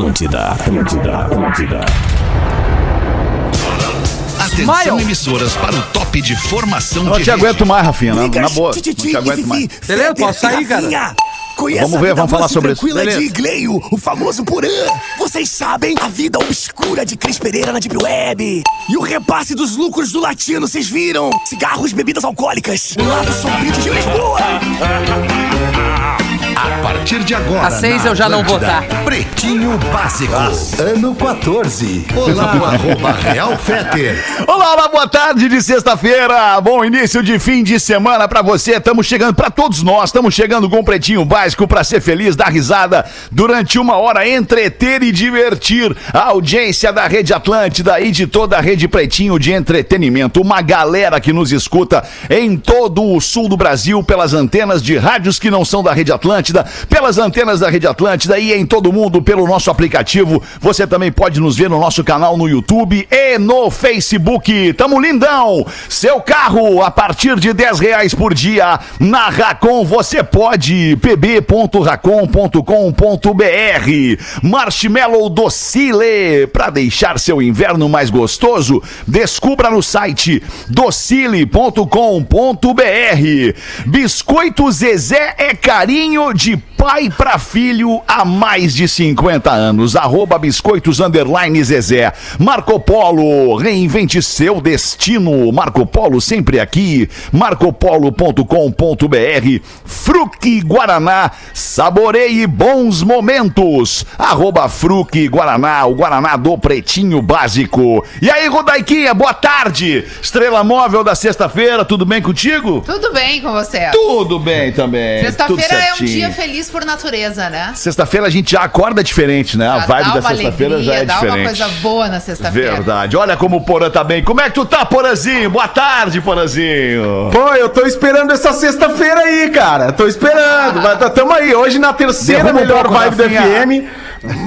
Atlântida, Atlântida, Atlântida. Atenção, emissoras, para o top de formação Não de te rede. aguento mais, Rafinha. Na, Liga, na boa. Não te aguento mais. Beleza, posso sair, cara? Vamos ver, vamos falar sobre isso. tranquila de Igleio, o famoso Purã. Vocês sabem a vida obscura de Cris Pereira na Deep Web. E o repasse dos lucros do latino, vocês viram? Cigarros, bebidas alcoólicas. O lado sombrio de Lisboa. A partir de agora. Às seis eu já não vou tá. Pretinho Básico. Ano 14. Olá, o arroba Real Feter. Olá, olá, boa tarde de sexta-feira. Bom início de fim de semana pra você. Estamos chegando pra todos nós. Estamos chegando com um pretinho básico pra ser feliz, dar risada durante uma hora, entreter e divertir a audiência da Rede Atlântida e de toda a Rede Pretinho de entretenimento. Uma galera que nos escuta em todo o sul do Brasil pelas antenas de rádios que não são da Rede Atlântida, pelas antenas da Rede Atlântida e em todo mundo pelo nosso aplicativo. Você também pode nos ver no nosso canal no YouTube e no Facebook. Tamo lindão! Seu carro a partir de 10 reais por dia na Racon você pode pb.racon.com.br Marshmallow Docile para deixar seu inverno mais gostoso. Descubra no site docile.com.br. Biscoito Zezé é carinho de pai para filho há mais de 50 anos. Arroba biscoitos underline Zezé. Marco Polo, reinvente seu destino. Marco Polo sempre aqui. marcopolo.com.br. Fruque Guaraná, saboreie bons momentos. Arroba Fruque Guaraná, o Guaraná do Pretinho Básico. E aí, Rodaiquinha, boa tarde. Estrela móvel da sexta-feira, tudo bem contigo? Tudo bem com você? Tudo bem também. Sexta-feira é um dia feliz por natureza, né? Sexta-feira a gente já acorda diferente, né? A Já vibe dá da sexta-feira já é dá diferente. uma coisa boa na sexta-feira. Verdade. Olha como o Porã tá bem. Como é que tu tá, Porãzinho? Boa tarde, Porãzinho. Pô, eu tô esperando essa sexta-feira aí, cara. Tô esperando. Mas tá- tamo aí, hoje na terceira Derruba um melhor pouco, vibe do Rafinha. FM.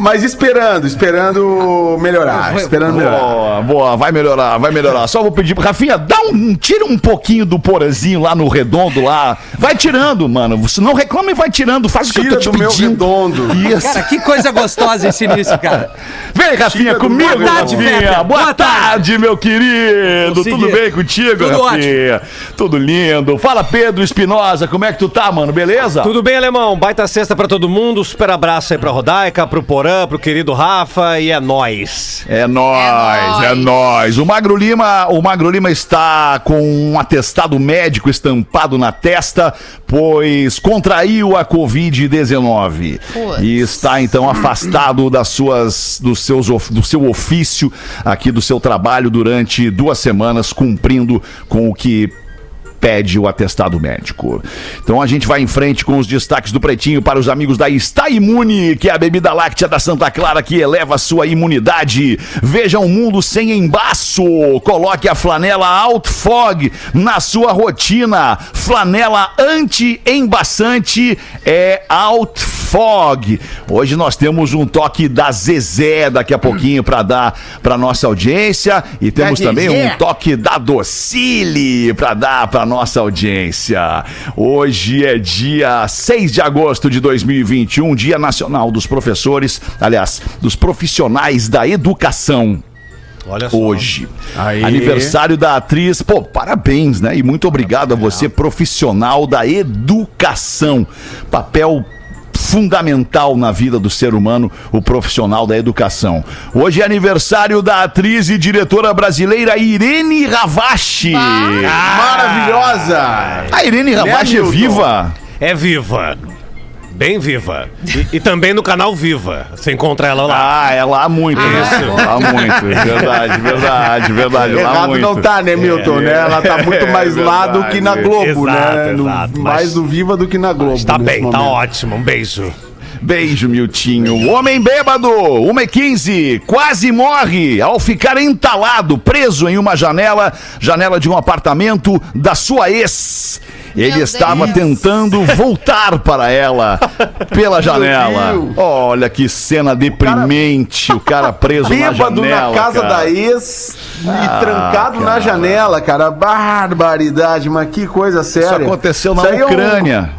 Mas esperando, esperando melhorar. Esperando melhorar. Boa, boa, vai melhorar, vai melhorar. Só vou pedir, Rafinha, dá um, tira um pouquinho do Porãzinho lá no redondo lá. Vai tirando, mano. Você não reclama e vai tirando. Faz o que eu tô te do meu pedindo. redondo. Isso. Cara, que coisa gostosa esse início, cara. Vem, Rafinha, comigo, Boa tarde, Rafinha. Boa, Boa tarde, meu querido. Consegui. Tudo bem contigo, Tudo Rafinha? Tudo lindo. Fala, Pedro Espinosa, como é que tu tá, mano? Beleza? Tudo bem, alemão? Baita sexta pra todo mundo. Super abraço aí pra Rodaica, pro Porã, pro querido Rafa e é nóis. É nóis, é É nóis. nóis. O Magro Lima, o Magro Lima está com um atestado médico estampado na testa, pois contraiu a Covid-19 Putz. e está então afastado das suas, dos seus, do seu ofício aqui do seu trabalho durante duas semanas, cumprindo com o que pede o atestado médico. Então a gente vai em frente com os destaques do Pretinho para os amigos da Está Imune, que é a bebida láctea da Santa Clara que eleva a sua imunidade. Veja um mundo sem embaço. Coloque a flanela Outfog na sua rotina. Flanela anti-embaçante é Outfog. Hoje nós temos um toque da Zezé daqui a pouquinho para dar para nossa audiência e temos também um toque da Docile para dar para nossa audiência. Hoje é dia 6 de agosto de 2021, Dia Nacional dos Professores, aliás, dos profissionais da educação. Olha só. Hoje, Aí. aniversário da atriz. Pô, parabéns, né? E muito obrigado a você, profissional da educação. Papel fundamental na vida do ser humano, o profissional da educação. Hoje é aniversário da atriz e diretora brasileira Irene Ravache. Maravilhosa! A Irene Ravache é viva. É viva. Bem viva. E, e também no canal Viva. Você encontra ela lá. Ah, ela há muito. Isso. Ela há muito. Verdade, verdade, verdade. há Errado muito. não tá, né, Milton? né? Ela tá muito mais lá do que na Globo, Exato, né? No- exato, mas- mais no Viva do que na Globo. Tá bem, tá momento. ótimo. Um beijo. Beijo, Miltinho. Homem bêbado, 1h15, quase morre ao ficar entalado, preso em uma janela, janela de um apartamento da sua ex. Ele Meu estava Deus. tentando voltar para ela pela janela. Olha que cena deprimente. O cara preso na Bêbado janela. na casa cara. da ex e Ah, trancado na cara. janela, cara. Barbaridade, mas que coisa séria. Isso aconteceu na Isso aí é um- Ucrânia.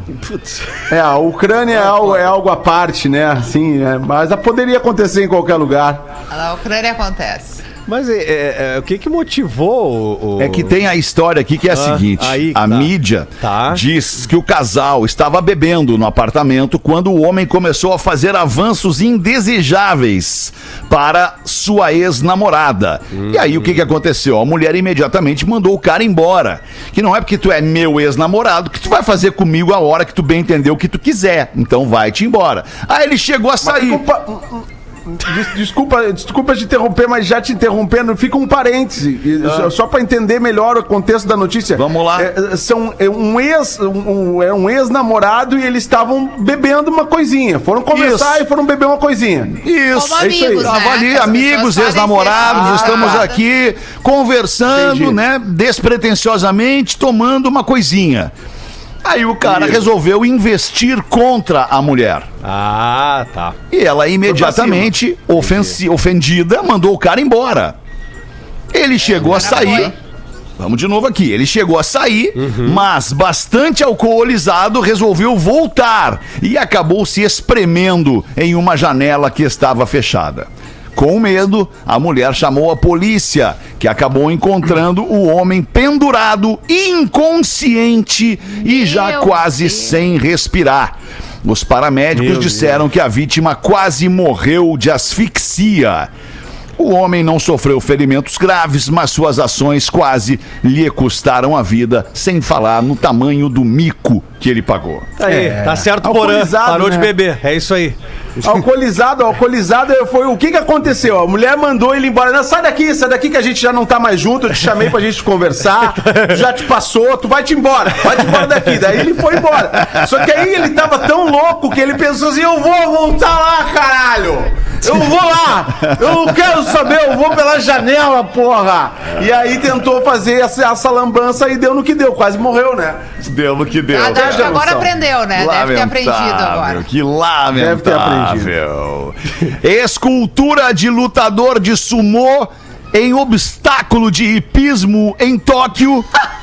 É, a Ucrânia é algo, é algo à parte, né? Assim, é, mas poderia acontecer em qualquer lugar. Na Ucrânia acontece. Mas é, é, é, o que que motivou o... o- É que tem a história aqui que é a Ah, seguinte: aí que a tá. mídia Tá. diz que o casal estava bebendo no apartamento quando o homem começou a fazer avanços indesejáveis para sua ex-namorada. E aí o que, que aconteceu? A mulher imediatamente mandou o cara embora. Que não é porque tu é meu ex-namorado que tu vai fazer comigo a hora que tu bem entender o que tu quiser. Então vai-te embora. Aí ele chegou a sair. Desculpa, des- desculpa, desculpa te interromper, mas já te interrompendo, fica um parêntese, e só, para entender melhor o contexto da notícia. Ah. Vamos lá. É, são é um ex, um, um- é um ex-namorado e eles estavam bebendo uma coisinha. Foram conversar Isso. e foram beber uma coisinha. Isso, Como é isso aí. amigos, né? Amigos, ex-namorados, estamos aqui conversando, Entendi. né, despretensiosamente, tomando uma coisinha. Aí o cara resolveu investir contra a mulher. Ah, tá. E ela imediatamente, ofensi- ofendida, mandou o cara embora. Ele chegou a sair. Vamos de novo aqui. Ele chegou a sair, mas bastante alcoolizado, resolveu voltar e acabou se espremendo em uma janela que estava fechada. Com medo, a mulher chamou a polícia, que acabou encontrando o homem pendurado, inconsciente e já Meu quase Deus. sem respirar. Os paramédicos disseram que a vítima quase morreu de asfixia. O homem não sofreu ferimentos graves, mas suas ações quase lhe custaram a vida, sem falar no tamanho do mico que ele pagou. Aí, tá certo, Porã. Parou de né? beber. É isso aí. Alcoolizado, alcoolizado foi o que que aconteceu? A mulher mandou ele embora. Não, sai daqui, sai daqui que a gente já não tá mais junto. Eu te chamei pra gente conversar. Tu já te passou, tu vai te embora. Vai te embora daqui. Daí ele foi embora. Só que aí ele tava tão louco que ele pensou assim: eu vou voltar lá, caralho! Eu vou lá! Eu não quero saber, eu vou pela janela, porra! E aí tentou fazer essa, essa lambança e deu no que deu, quase morreu, né? Deu no que deu. Ah, acho que Cara, agora aprendeu, né? Deve ter aprendido agora. Que Deve ter lamentável. Escultura de lutador de sumô em obstáculo de hipismo em Tóquio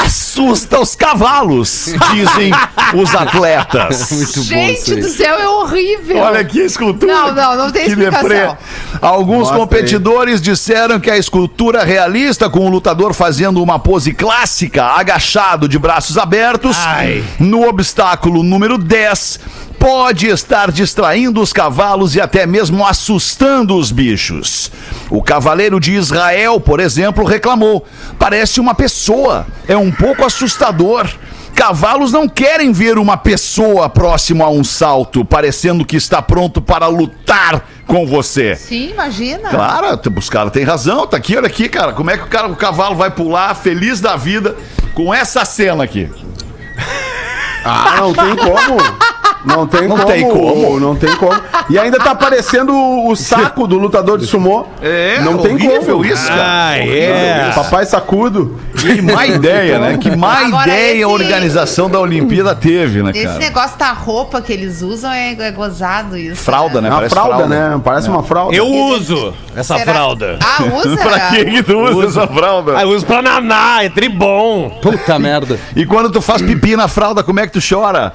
assusta os cavalos, dizem os atletas. Gente do céu, é horrível. Olha que escultura. Não, não, não tem que explicação. deprê. Alguns Mostra aí. competidores disseram que a escultura realista, com o lutador fazendo uma pose clássica, agachado de braços abertos, Ai. no obstáculo número 10, pode estar distraindo os cavalos e até mesmo assustando os bichos. O cavaleiro de Israel, por exemplo, reclamou: parece uma pessoa, é um pouco assustador. Cavalos não querem ver uma pessoa próximo a um salto, parecendo que está pronto para lutar com você. Sim, imagina. Claro, os caras têm razão, tá aqui, olha aqui, cara. Como é que o, cara, o cavalo vai pular feliz da vida com essa cena aqui? Ah, não tem como. Não tem Não como. tem como. Não tem como. E ainda tá aparecendo o, saco do lutador de sumô. É, não tem horrível como. isso, cara. Ah, é. Papai sacudo. Que má ideia, né? Que má Agora, ideia a esse- organização da Olimpíada teve, né, Esse cara? negócio da roupa que eles usam é, é gozado isso. Fralda, né? É uma Parece fralda, né? Parece uma fralda. Eu uso essa Será- fralda. Ah, usa? pra que que tu usa essa fralda? Ah, eu uso pra naná, é tribom. Puta merda. E quando tu faz pipi na fralda, como é que tu chora?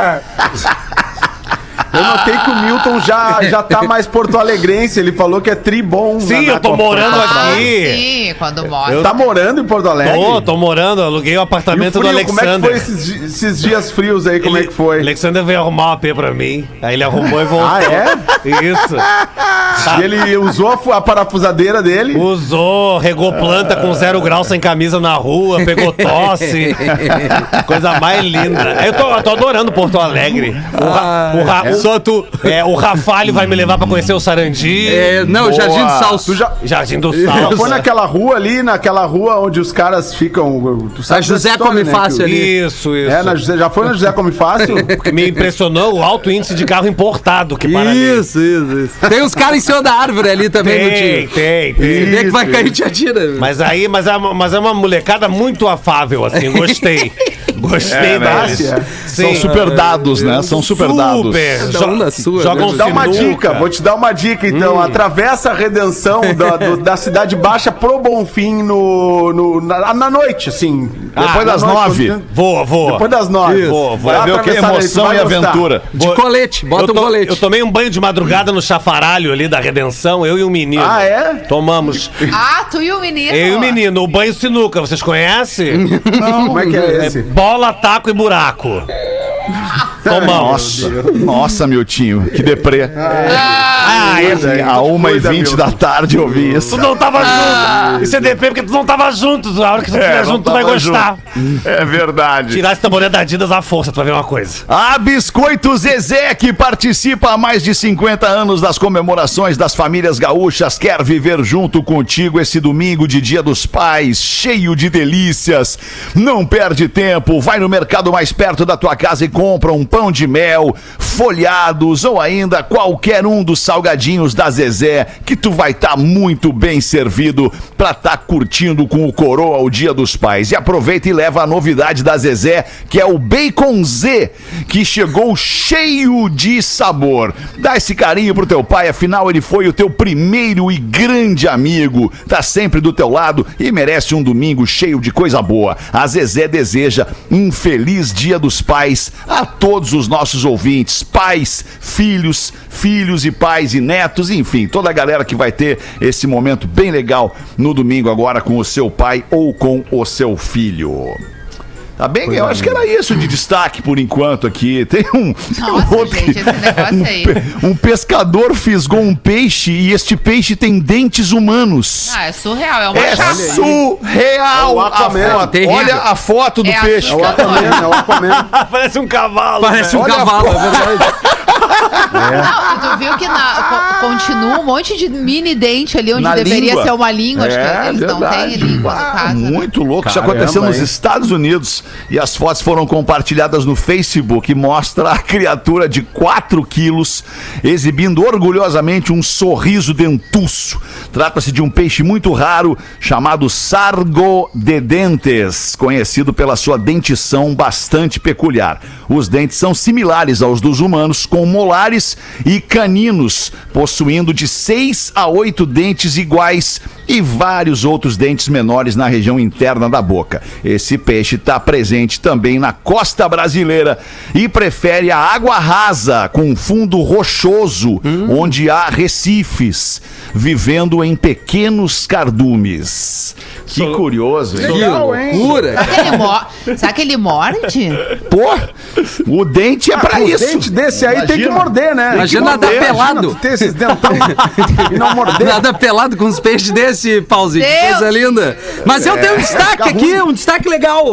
time. Eu notei que o Milton já, já tá mais porto-alegrense. Ele falou que é tribom. Sim, na- eu tô na- morando Ah, aqui. sim, quando mostra. Tá morando em Porto Alegre? Tô, tô morando, aluguei o E o apartamento do frio, como é que Alexander. foi esses, esses dias frios aí? Como é que foi? Alexander veio arrumar uma AP pra mim. Aí ele arrumou e voltou. Ah, é? Isso. E ele usou a fu- a parafusadeira dele? Usou, regou planta com zero grau sem camisa na rua, pegou tosse. Coisa mais linda. Eu tô, eu tô adorando Porto Alegre. O ra- o ra- o- É, o Rafalho vai me levar pra conhecer o Sarandi. É, não, Boa. Jardim do Salso. Já, Jardim do já Sal. foi naquela rua ali, naquela rua onde os caras ficam. Tu sabe A José história, Come né, Fácil que ali. Isso, isso. É, na José, já foi na José Come Fácil? Me impressionou o alto índice de carro importado que para ali. Isso, isso, isso. Tem uns caras em cima da árvore ali também, Tem, Nutinho. tem, tem. Se vê que vai cair, te atira. Mas aí, mas é, uma- mas é uma molecada muito afável, assim, gostei. Gostei É, né? É. São super dados, né? São super dados. Super. Na sua, jogam né? Vou dar uma dica, vou te dar uma dica então. Hum. Atravessa a redenção da, do- da Cidade Baixa pro Bonfim no, no- na, na noite, assim. Depois Na das noite, nove. quando- Vou, vou. Depois das nove. Vou, vou. Dá Vai ver o que é emoção vai e aventura. De colete, bota eu, um to- colete. eu tomei um banho de madrugada no chafaralho ali da Redenção, eu e o menino. Ah, é? Tomamos. Ah, tu e o menino. Eu e o menino, o banho sinuca, vocês conhecem? Como é que é esse? Bola, taco e buraco. Tomamos. Nossa, nossa, Miltinho, que deprê. Ah, Cuida, A uma e cuida, vinte meu. da tarde eu vi isso. Tu não tava junto. Isso é DP porque tu não tava junto. A hora que tu estiver É, não junto, tu vai gostar. É verdade. Tirar esse tabuleiro da Adidas à força, tu vai ver uma coisa. A Biscoito Zezé, que participa há mais de 50 anos das comemorações das famílias gaúchas, quer viver junto contigo esse domingo de Dia dos Pais, cheio de delícias. Não perde tempo, vai no mercado mais perto da tua casa e compra um pão de mel, folhados ou ainda qualquer um dos salgadinhos da Zezé, que tu vai estar muito bem servido pra estar curtindo com o coroa o Dia dos Pais. E aproveita e leva a novidade da Zezé, que é o Bacon Z, que chegou cheio de sabor. Dá esse carinho pro teu pai, afinal ele foi o teu primeiro e grande amigo. Tá sempre do teu lado e merece um domingo cheio de coisa boa. A Zezé deseja um feliz Dia dos Pais a todos os nossos ouvintes, pais, filhos, filhos e pais e netos, enfim, toda a galera que vai ter esse momento bem legal no domingo agora com o seu pai ou com o seu filho. Tá bem? Eu acho que era isso de destaque por enquanto aqui. Tem um. Nossa, outro- gente, esse negócio aí. um, pe- um pescador fisgou um peixe e este peixe tem dentes humanos. Ah, é surreal, é uma É chapa. surreal É a foto. Terrível. Olha a foto do É peixe. É o Aquaman, é o Aquaman. Parece um cavalo. Parece um Olha cavalo, é verdade. Não, tu viu que na- co- continua um monte de mini dente ali onde Na deveria língua. ser uma língua. Acho É, que eles não verdade. têm língua no caso. né? Muito louco. Isso Caramba, aconteceu nos hein? Estados Unidos e as fotos foram compartilhadas no Facebook e mostra a criatura de 4 quilos exibindo orgulhosamente um sorriso dentuço. Trata-se de um peixe muito raro chamado sargo de dentes, conhecido pela sua dentição bastante peculiar. Os dentes são similares aos dos humanos, com molares e caninos, possuindo de 6 a 8 dentes iguais e vários outros dentes menores na região interna da boca. Esse peixe está presente também na costa brasileira e prefere a água rasa com fundo rochoso, onde há recifes, vivendo em pequenos cardumes. Que curioso, hein? Que loucura. Será que ele mo- Será que ele morde? Pô, o dente é pra Ah, Os isso. dentes desse aí tem que Imagina. morder, né? Imagina nadar pelado. Imagina ter esses dentão e não morder. Nada pelado com uns peixes desse, Pauzinho. Deus. coisa linda. Mas eu tenho um destaque aqui, um destaque legal.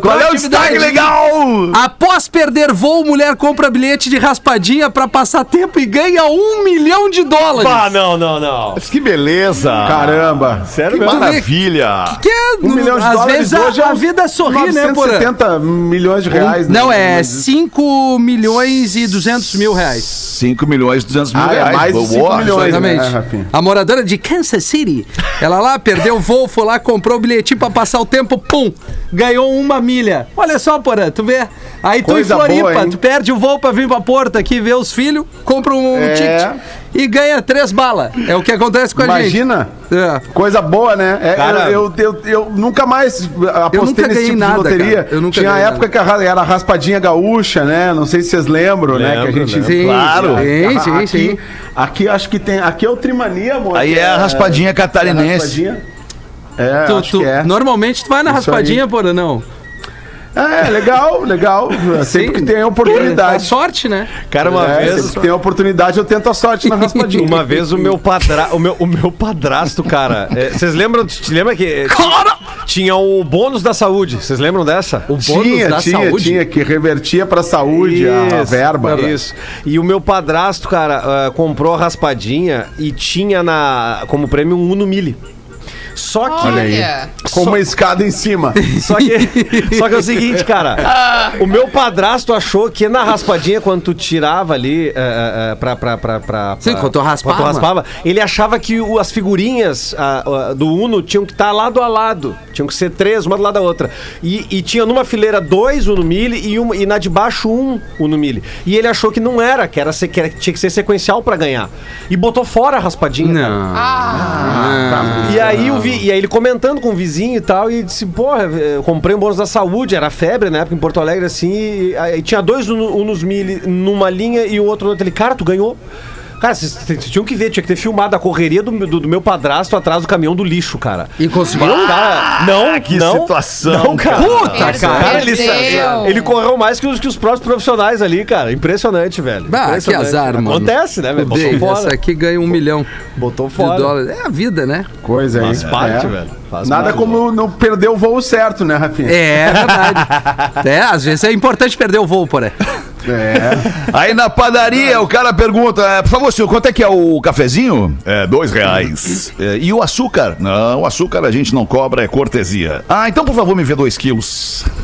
Qual é o destaque legal? Após perder voo, mulher compra bilhete de raspadinha pra passar tempo e ganha um milhão de dólares. Ah, não, não, não. Mas que beleza. Caramba. Sério que maravilha. Que é, Um milhão de às dólares vezes a, hoje é a vida sorri, né, Porã? 970 milhões de reais. Não, né? é 5 milhões e 200 mil reais. 5 milhões e 200 mil Ah, é reais. mais de Boa, 5 milhões. Exatamente. né, a moradora de Kansas City, ela lá perdeu o voo, foi lá, comprou o bilhetinho pra passar o tempo, pum, ganhou uma milha. Olha só, Porã, tu vê. Aí tu Coisa em Floripa, boa, tu perde o voo pra vir pra Porto aqui ver os filhos, compra um É. ticket e ganha três balas. É o que acontece com a Imagina. gente. É. Coisa boa, né? É, Cara- eu, eu, eu, eu nunca mais apostei nunca nesse ganhei tipo nada, de loteria. cara. Eu nunca Tinha a época que a ra- era a raspadinha gaúcha, né? Não sei se vocês lembram, né? Que a Lembro, gente. lembro. Sim, Claro. sim, sim, aqui, sim. aqui acho que tem. Aqui é o Trimania, amor. Aí que é a raspadinha catarinense. raspadinha. É, Tu- acho tu- que é. Normalmente tu vai na Isso raspadinha, aí. Porã, não? É, legal, legal. Sempre que tem a A oportunidade. sorte, né? Cara, uma É, vez. sempre que tem a oportunidade, eu tento a sorte na raspadinha. Uma vez o meu, padra... o meu, o meu padrasto, cara. é, Vocês lembram? Te lembra que. é, Tinha o bônus da saúde. Vocês lembram dessa? O bônus Tinha, da tinha, saúde. tinha, que revertia pra saúde a, a verba. Isso. E o meu padrasto, cara, ah, comprou a raspadinha e tinha na como prêmio um Uno Mille. Só que. Olha aí. Com uma escada em cima. Só que, só que é o seguinte, cara. O meu padrasto achou que na raspadinha, quando tu tirava ali é, é, pra, pra, pra, pra- Sim, pra- quando tu raspava. quando tu raspava, ele achava que o- as figurinhas ah, ah, do Uno tinham que estar lado a lado. Tinham que ser três, uma do lado da outra. E, e tinha numa fileira dois Uno Mille e, uma, e na de baixo um Uno Mille. E ele achou que não era, que, era, que era- tinha que ser sequencial pra ganhar. E botou fora a raspadinha. cara. Não. Ah, E aí, o vi- e aí ele comentando com o vizinho e tal, e disse, porra, eu comprei um bônus da saúde, era febre na época em Porto Alegre, assim, e aí tinha dois Uno- Unos Mille numa linha e o outro no outro. Ele, cara, tu ganhou. Cara, vocês vocês tinham que ver, tinha que ter filmado a correria do, do, do meu padrasto atrás do caminhão do lixo, cara. E conseguiu? Cara, não, que não, situação, Não, cara. Puta, cara. Ele, ele correu mais que os, que os próprios profissionais ali, cara. Impressionante, velho. Que Impressionante. azar, mano. Acontece, né, velho? Botou fora. Essa aqui ganha um milhão Botou de fora. dólares. É a vida, né? Coisa aí. Faz parte, É. velho. Faz Nada parte. como não perder o voo certo, né, Rafinha? É verdade. é, às vezes é importante perder o voo, porém. É. Aí na padaria o cara pergunta, é, por favor, senhor, quanto é que é o cafezinho? É, dois reais. É, e o açúcar? Não, o açúcar a gente não cobra, é cortesia. Ah, então por favor me vê dois quilos.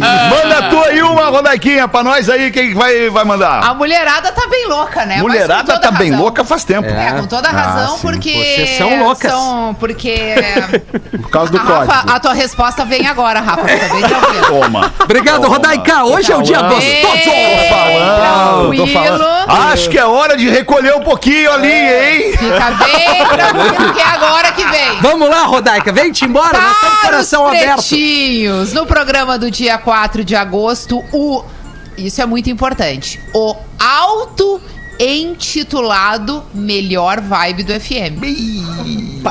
Manda tu aí uma rodaiquinha pra nós aí, quem vai, vai mandar? a mulherada tá bem louca, né? Mulherada tá bem razão. louca faz tempo. É, com toda razão, sim. porque. Vocês são loucas. são- porque. Por causa do a Rafa, código. a tua resposta vem agora, Rafa. Fica bem tranquilo. Toma. Obrigado, Toma. Rodaica. Hoje é o dia gostoso. Falando, tô tranquilo. falando. Acho que é hora de recolher um pouquinho ali, hein? Fica bem tranquilo, que é agora que vem. Vamos lá, Rodaica. Vem-te embora. Nós estamos coração aberto. no programa do dia 4 de agosto, o. Isso é muito importante. O auto-intitulado Melhor Vibe do FM.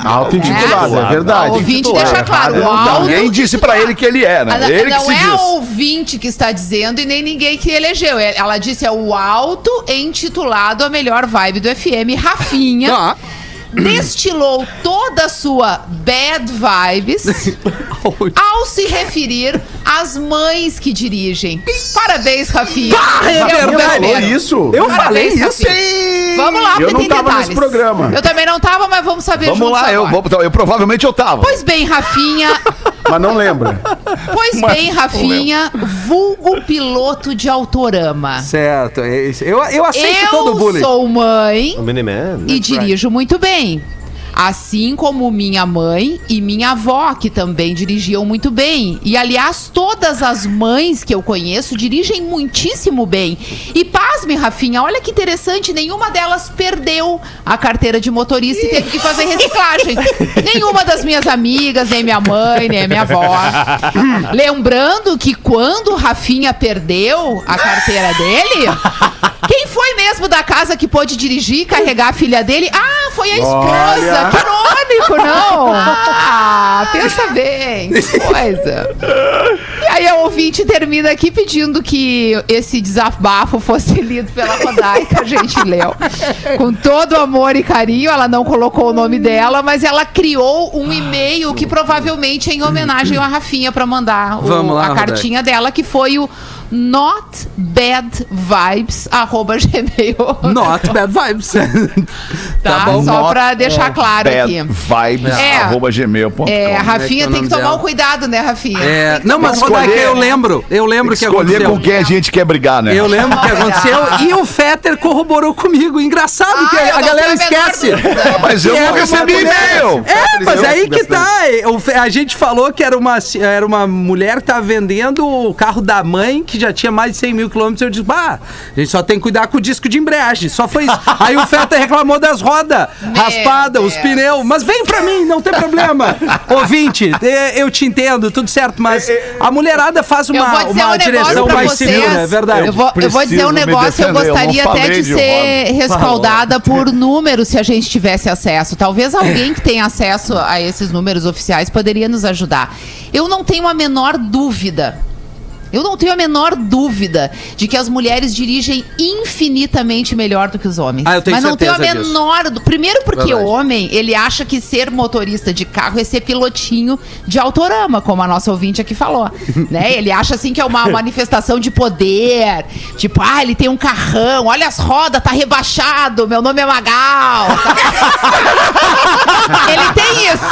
Auto-intitulado, é, É. verdade. O ouvinte deixa claro, o. Ninguém disse pra ele que ele é, né? Não, Ele que não se é diz. a ouvinte que está dizendo e nem ninguém que elegeu. É- Ela disse é o auto-intitulado a melhor vibe do FM, Rafinha. Tá. Destilou toda a sua bad vibes ao se referir às mães que dirigem. Parabéns, Rafinha. é Eu verdade. primeiro. Falou isso? Eu Parabéns, falei isso. Rafinha. Vamos lá, Eu porque não tem tava detalhes. nesse programa. Eu também não tava, mas vamos saber Vamos lá, eu, agora. vou, eu provavelmente eu tava. Pois bem, Rafinha, Mas não lembra. Pois bem, Rafinha, vulgo piloto de Autorama. Certo. é. Eu, eu aceito Eu todo o bullying. sou mãe Miniman. e dirijo muito bem. Hey. Assim como minha mãe e minha avó, que também dirigiam muito bem. E, aliás, todas as mães que eu conheço dirigem muitíssimo bem. E pasme, Rafinha, olha que interessante, nenhuma delas perdeu a carteira de motorista e teve que fazer reciclagem. nenhuma das minhas amigas, nem minha mãe, nem minha avó. Lembrando que quando Rafinha perdeu a carteira dele, quem foi mesmo da casa que pôde dirigir e carregar a filha dele? Ah, foi a esposa. Olha. Que irônico, não? Ah, pensa bem. Que coisa. E aí a ouvinte termina aqui pedindo que esse desabafo fosse lido pela Rodaica, a gente leu. Com todo amor e carinho, ela não colocou o nome dela, mas ela criou um e-mail que provavelmente é em homenagem à Rafinha para mandar o- Vamos lá, a Rodaica. cartinha dela, que foi o notbadvibes@gmail. Not bad vibes. Tá, bom. só Not pra deixar claro Bad aqui. vibes, É. arroba gmail.com. É, a Rafinha é tem que tomar dela? um cuidado, né, Rafinha? É, que não, mas escolher- Rodaica, eu lembro. Eu lembro que Escolher aconteceu. com quem a gente quer brigar, né? Eu lembro que aconteceu e o Fetter corroborou comigo. Engraçado Ah, que a, galera a esquece. dúvida. Mas eu Que não recebi e-mail. É, mas aí que tá. A gente falou que era uma, era uma mulher que tava vendendo o carro da mãe, que já tinha mais de 100 mil quilômetros. Eu disse, bah, a gente só tem que cuidar com o disco de embreagem. Só foi isso. Aí o Fetter reclamou das roda raspada, os pneus. Mas vem pra mim, não tem problema. Ouvinte, eh, eu te entendo, tudo certo, mas a mulherada faz Eu uma, uma um direção pra mais vocês. segura, é verdade. Eu vou, eu vou dizer um negócio, eu defender, eu gostaria não até de de ser roda. respaldada por números se a gente tivesse acesso. Talvez alguém que tenha acesso a esses números oficiais poderia nos ajudar. Eu não tenho a menor dúvida. Eu não tenho a menor dúvida de que as mulheres dirigem infinitamente melhor do que os homens. Ah, eu tenho Mas não tenho a disso. menor. dú- Primeiro porque Verdade. o homem, ele acha que ser motorista de carro é ser pilotinho de autorama, como a nossa ouvinte aqui falou. né? Ele acha assim que é uma manifestação de poder. Tipo, ah, ele tem um carrão, olha as rodas, tá rebaixado, meu nome é Magal. ele tem isso.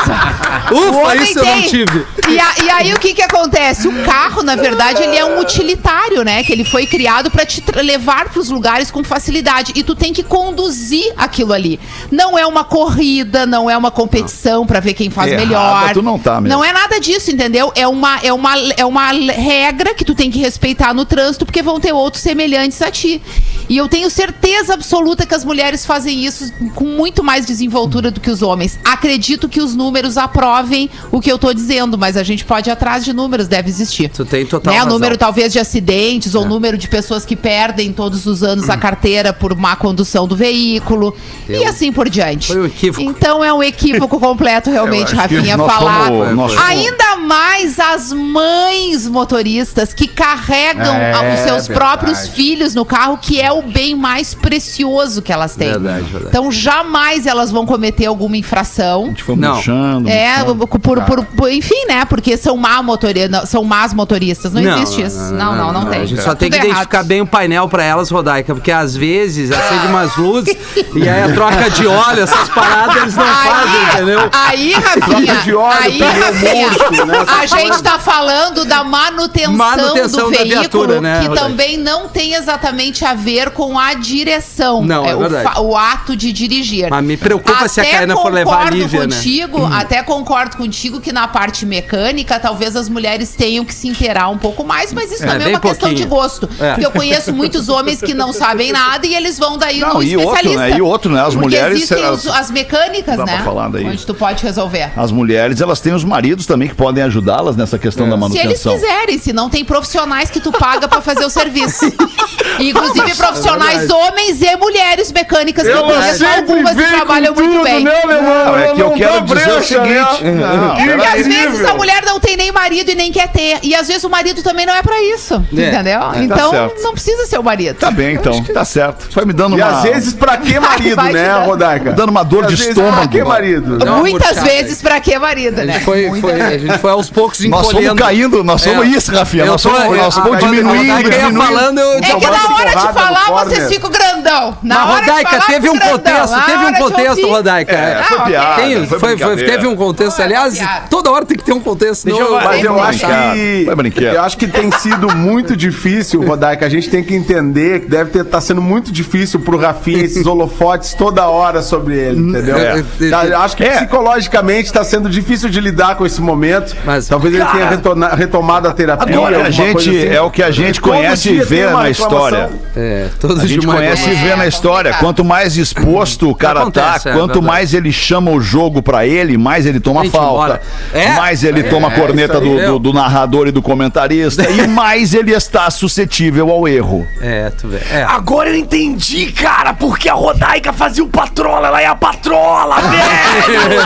Ufa, isso eu não tive. E, a- e aí o que que acontece? O carro, na verdade, ele é um utilitário, né? Que ele foi criado pra te levar pros lugares com facilidade. E tu tem que conduzir aquilo ali. Não é uma corrida, não é uma competição pra ver quem faz Errada, melhor. tu não tá mesmo. Não é nada disso, entendeu? É uma, é, uma, é uma regra que tu tem que respeitar no trânsito, porque vão ter outros semelhantes a ti. E eu tenho certeza absoluta que as mulheres fazem isso com muito mais desenvoltura do que os homens. Acredito que os números aprovem o que eu tô dizendo, mas a gente pode ir atrás de números, deve existir. Tu tem total né? Número talvez de acidentes ou número de pessoas que perdem todos os anos a carteira por má condução do veículo e assim por diante. Foi um equívoco. Então é um equívoco completo realmente, Rafinha, falar. fomos- nós fomos- Ainda mais as mães motoristas que carregam É, os seus verdade. próprios filhos no carro, que é o bem mais precioso que elas têm. Verdade, verdade. Então jamais elas vão cometer alguma infração. A gente foi Não. murchando. É, murchando. por, por- por- enfim, né? Porque são má motori não, são más motoristas. Não, existe Não, não, não, tem. A gente só tem que identificar bem o painel pra elas, Rodaica, porque às vezes acende umas luzes e aí a troca de óleo, essas paradas eles não fazem, entendeu? Aí, Rafinha, Troca de óleo, aí, Rafinha, né, a gente tá falando da manutenção, Manutenção do veículo, viatura, né, que Rodaica? também não tem exatamente a ver com a direção. Não, é o, verdade. o ato de dirigir. Mas me preocupa se a Karina for levar a Lívia, né? contigo, Até concordo contigo que na parte mecânica, talvez as mulheres tenham que se inteirar um pouco mais, mas isso É, também é uma questão de pouquinho. gosto. É. Porque eu conheço muitos homens que não sabem nada e eles vão daí Não, no e outro, especialista. né? E outro, né? As Porque mulheres, existem elas- os- as mecânicas, né? falar daí. Onde tu pode resolver. As mulheres, elas têm os maridos também que podem ajudá-las nessa questão da Se eles manutenção. quiserem, se não tem profissionais que tu paga pra fazer o serviço. Inclusive profissionais homens e mulheres mecânicas que eu conheço algumas que trabalham muito bem. né, meu irmão? Não, é que eu quero dizer o brecha, né? seguinte. Não, E peraí. às vezes a mulher não tem nem marido e nem quer ter. E às vezes o marido também não é pra isso. É. Entendeu? então certo. não precisa ser o marido. Tá bem, então. Tá certo. Foi me dando E uma... às vezes, pra que marido, né. Rodaica? Dando uma dor E de vezes, estômago. Pra que marido? Muitas murchada vezes pra que marido, A né? gente foi, foi- a gente foi aos poucos Nós fomos encolhendo. caindo, nós somos É. isso, Rafinha. Eu Nós tô- fomos, nós a- fomos a- diminuindo, diminuindo. falando, eu É que na hora de falar corner. você fica grandão. Na Mas, hora de Rodaica, falar, teve um contexto, teve um contexto. Rodaica. É, foi piada. Foi teve um contexto. Aliás, toda hora tem que ter um contexto. Deixa não- eu- Mas eu acho que. foi brinquedo. Eu acho que tem sido muito difícil, Rodaica. A gente tem que entender que deve estar sendo muito difícil pro Rafinha esses holofotes toda hora sobre ele, entendeu? É. Tá, eu acho que É. psicologicamente está sendo difícil de lidar com esse momento. Mas, Talvez ele tenha retona- retomado a terapia. É o que a gente, assim. é o que a gente Todo conhece e vê na história. É, todos A gente conhece e É, vê na história. Quanto mais exposto o cara Acontece, tá, é, quanto verdade. mais ele chama o jogo pra ele, mais ele toma Gente, falta. É. Mais ele toma a corneta do, do- do narrador e do comentarista. e mais ele está suscetível ao erro. É, tu vê. É. Agora eu entendi, cara, porque a Rodaica fazia o patrola, ela é a patrola, velho!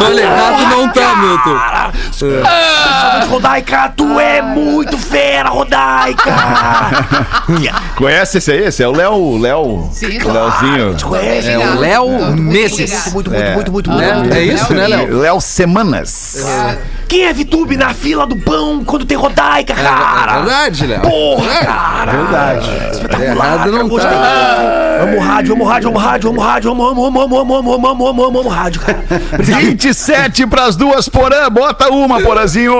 Olha, errado não tá, Milton. Cara, Rodaica, tu é muito fera, Rodaica! Conhece esse aí? Esse é o Léo. Léo. Sim, o Leozinho. Conhece? É o Léo Messes. Muito, muito, muito, muito, muito, Né? muito. É isso, né, Léo? Léo Semanas. Quem é Vitube na fila do pão quando tem Rodaica, É cara? verdade, Léo. Porra, cara! Verdade. Espetacular. Errado não tá. Amo rádio, amo rádio, amo rádio, amo rádio, amo, amo, amo, amo, amo, amo, amo, amo, amo, amo rádio, cara. 27 pras duas, Porã. Bota uma, Porazinho.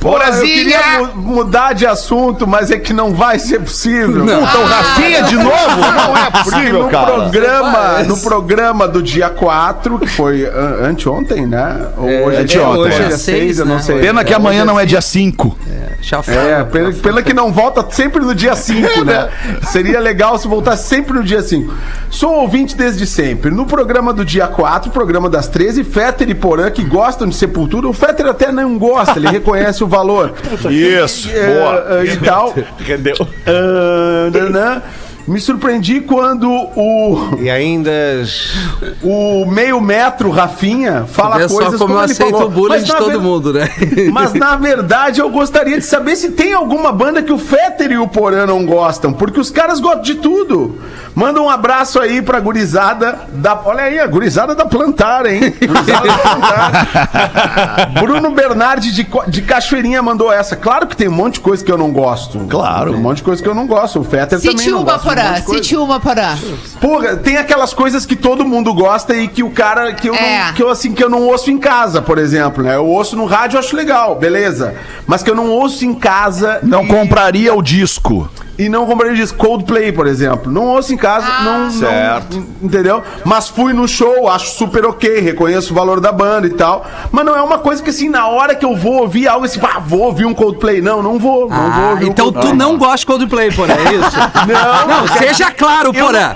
Pô, eu Porazinha. queria mu- mudar de assunto, mas é que não vai ser possível. Puta, o Rafinha de novo? Não é possível, no cara. programa, no programa do dia 4, que foi an- anteontem, né? Ou hoje anteontem. Hoje é Hoje é 6, seis, eu não né? sei. Pena que É, amanhã não é dia 5. Foi. É, pena que não volta sempre no dia 5, né? Seria legal se voltasse sempre no dia 5. Sou ouvinte desde sempre. No programa do dia 4, programa das 13, Fetter e Porã, que gostam de Sepultura, o Fetter até não gosta, ele reconhece o valor. Isso, É, boa. e tal. Rendeu. Nanã. Me surpreendi quando o, E ainda. o meio metro Rafinha fala Vê só coisas como eu ele aceito falou. o bullying Mas, de na todo ver- mundo, né? Mas na verdade eu gostaria de saber se tem alguma banda que o Fetter e o Porã não gostam, porque os caras gostam de tudo. Manda um abraço aí pra gurizada da. Olha aí, a gurizada da Plantar, hein? Gurizada da Plantar. Bruno Bernardi de, de Cachoeirinha mandou essa. Claro que tem um monte de coisa que eu não gosto. Claro. Tem um monte de coisa que eu não gosto. O Fetter também não gosta de um. Cite uma, Porã. Porra, tem aquelas coisas que todo mundo gosta e que o cara que eu, É. não, que eu assim que eu não ouço em casa, por exemplo, né? Eu ouço no rádio, eu acho legal, beleza. Mas que eu não ouço em casa Não e, compraria o disco. E não compraria disco Coldplay, por exemplo. Não ouço em casa, Ah. não, não- Certo. entendeu? Mas fui no show, acho super OK, reconheço o valor da banda e tal. Mas não é uma coisa que assim, na hora que eu vou ouvir algo assim, ah, vou ouvir um Coldplay, não, não vou, não vou Ah, ouvir um então tu Coldplay. não gosta de Coldplay, Porã, é isso? Não, Não, seja claro, Eu- Porã.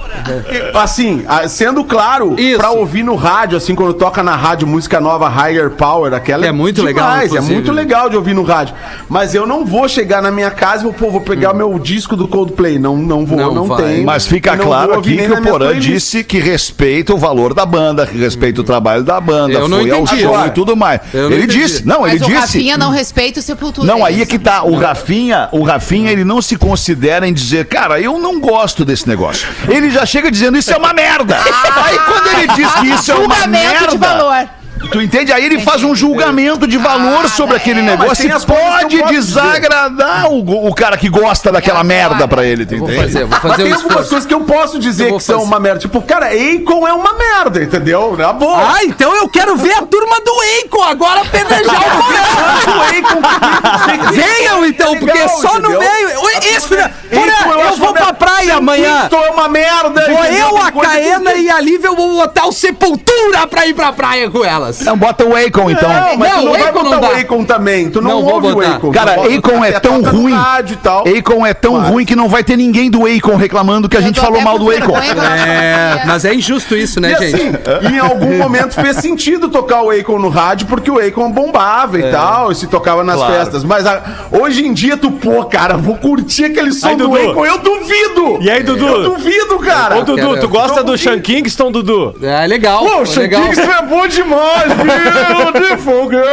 eu- Assim, sendo claro, Isso. pra ouvir no rádio, assim, quando toca na rádio música nova Higher Power, aquela É muito legal, É inclusive. muito legal de ouvir no rádio. Mas eu não vou chegar na minha casa e vou, pô, vou pegar o meu disco do Coldplay. Não, não vou, Não não, vai. tem. Mas fica não claro aqui que o Porã disse que respeita o valor da banda, que respeita o trabalho da banda, Eu não foi ao show Agora, e tudo mais. Ele entendi. disse, não, ele Mas o disse. Rafinha não respeita o Sepultura. Não, aí é isso. que tá. O Rafinha, o Rafinha, ele não se considera em dizer, cara, eu não gosto desse negócio. Ele já chega dizendo, isso é uma merda. aí quando ele diz que isso é uma Ah, merda. de valor. Tu entende? Aí ele faz um julgamento de valor Ah, sobre aquele é. Mas negócio tem e eu pode dizer. desagradar o, o cara que gosta daquela É, merda pra ele, tu Vou entende? fazer, vou Mas fazer tem um algumas esforço. coisas que eu posso Eu dizer vou que são uma merda. Tipo, cara, Akon é uma merda, entendeu? Na boa. Ah, então eu quero ver a turma do Akon agora pedejar o Porã. o Akon Venham então, porque legal, só não entendeu? veio. Oi, Esse filho. Akon eu acho vou pra praia amanhã. Winston é uma merda. Vou entendeu? eu, Tem a Caena e a Lívia vou botar o Sepultura pra ir pra praia com Não, bota o Akon então. Não, mas Não, tu não o vai Akon botar não o Akon também. Tu não, Não vou ouve botar. o Akon. Cara, bota- Akon é tão ruim. e. Akon é tão ruim que não vai ter ninguém do Akon reclamando que a gente falou mal do Akon. É, mas é injusto isso, né, E gente? assim, em algum momento fez sentido tocar o Akon no rádio, porque o Akon bombava e tal, e se tocava nas Claro. festas. Mas a- hoje em dia, tu, pô, cara, vou curtir aquele som Aí, do. Akon. Eu duvido! E aí, Dudu? Eu duvido, cara! Ô, Dudu, tu gosta do Sean Kingston, Dudu? É legal. Pô, o Sean. Kingston é bom demais, beautiful girl!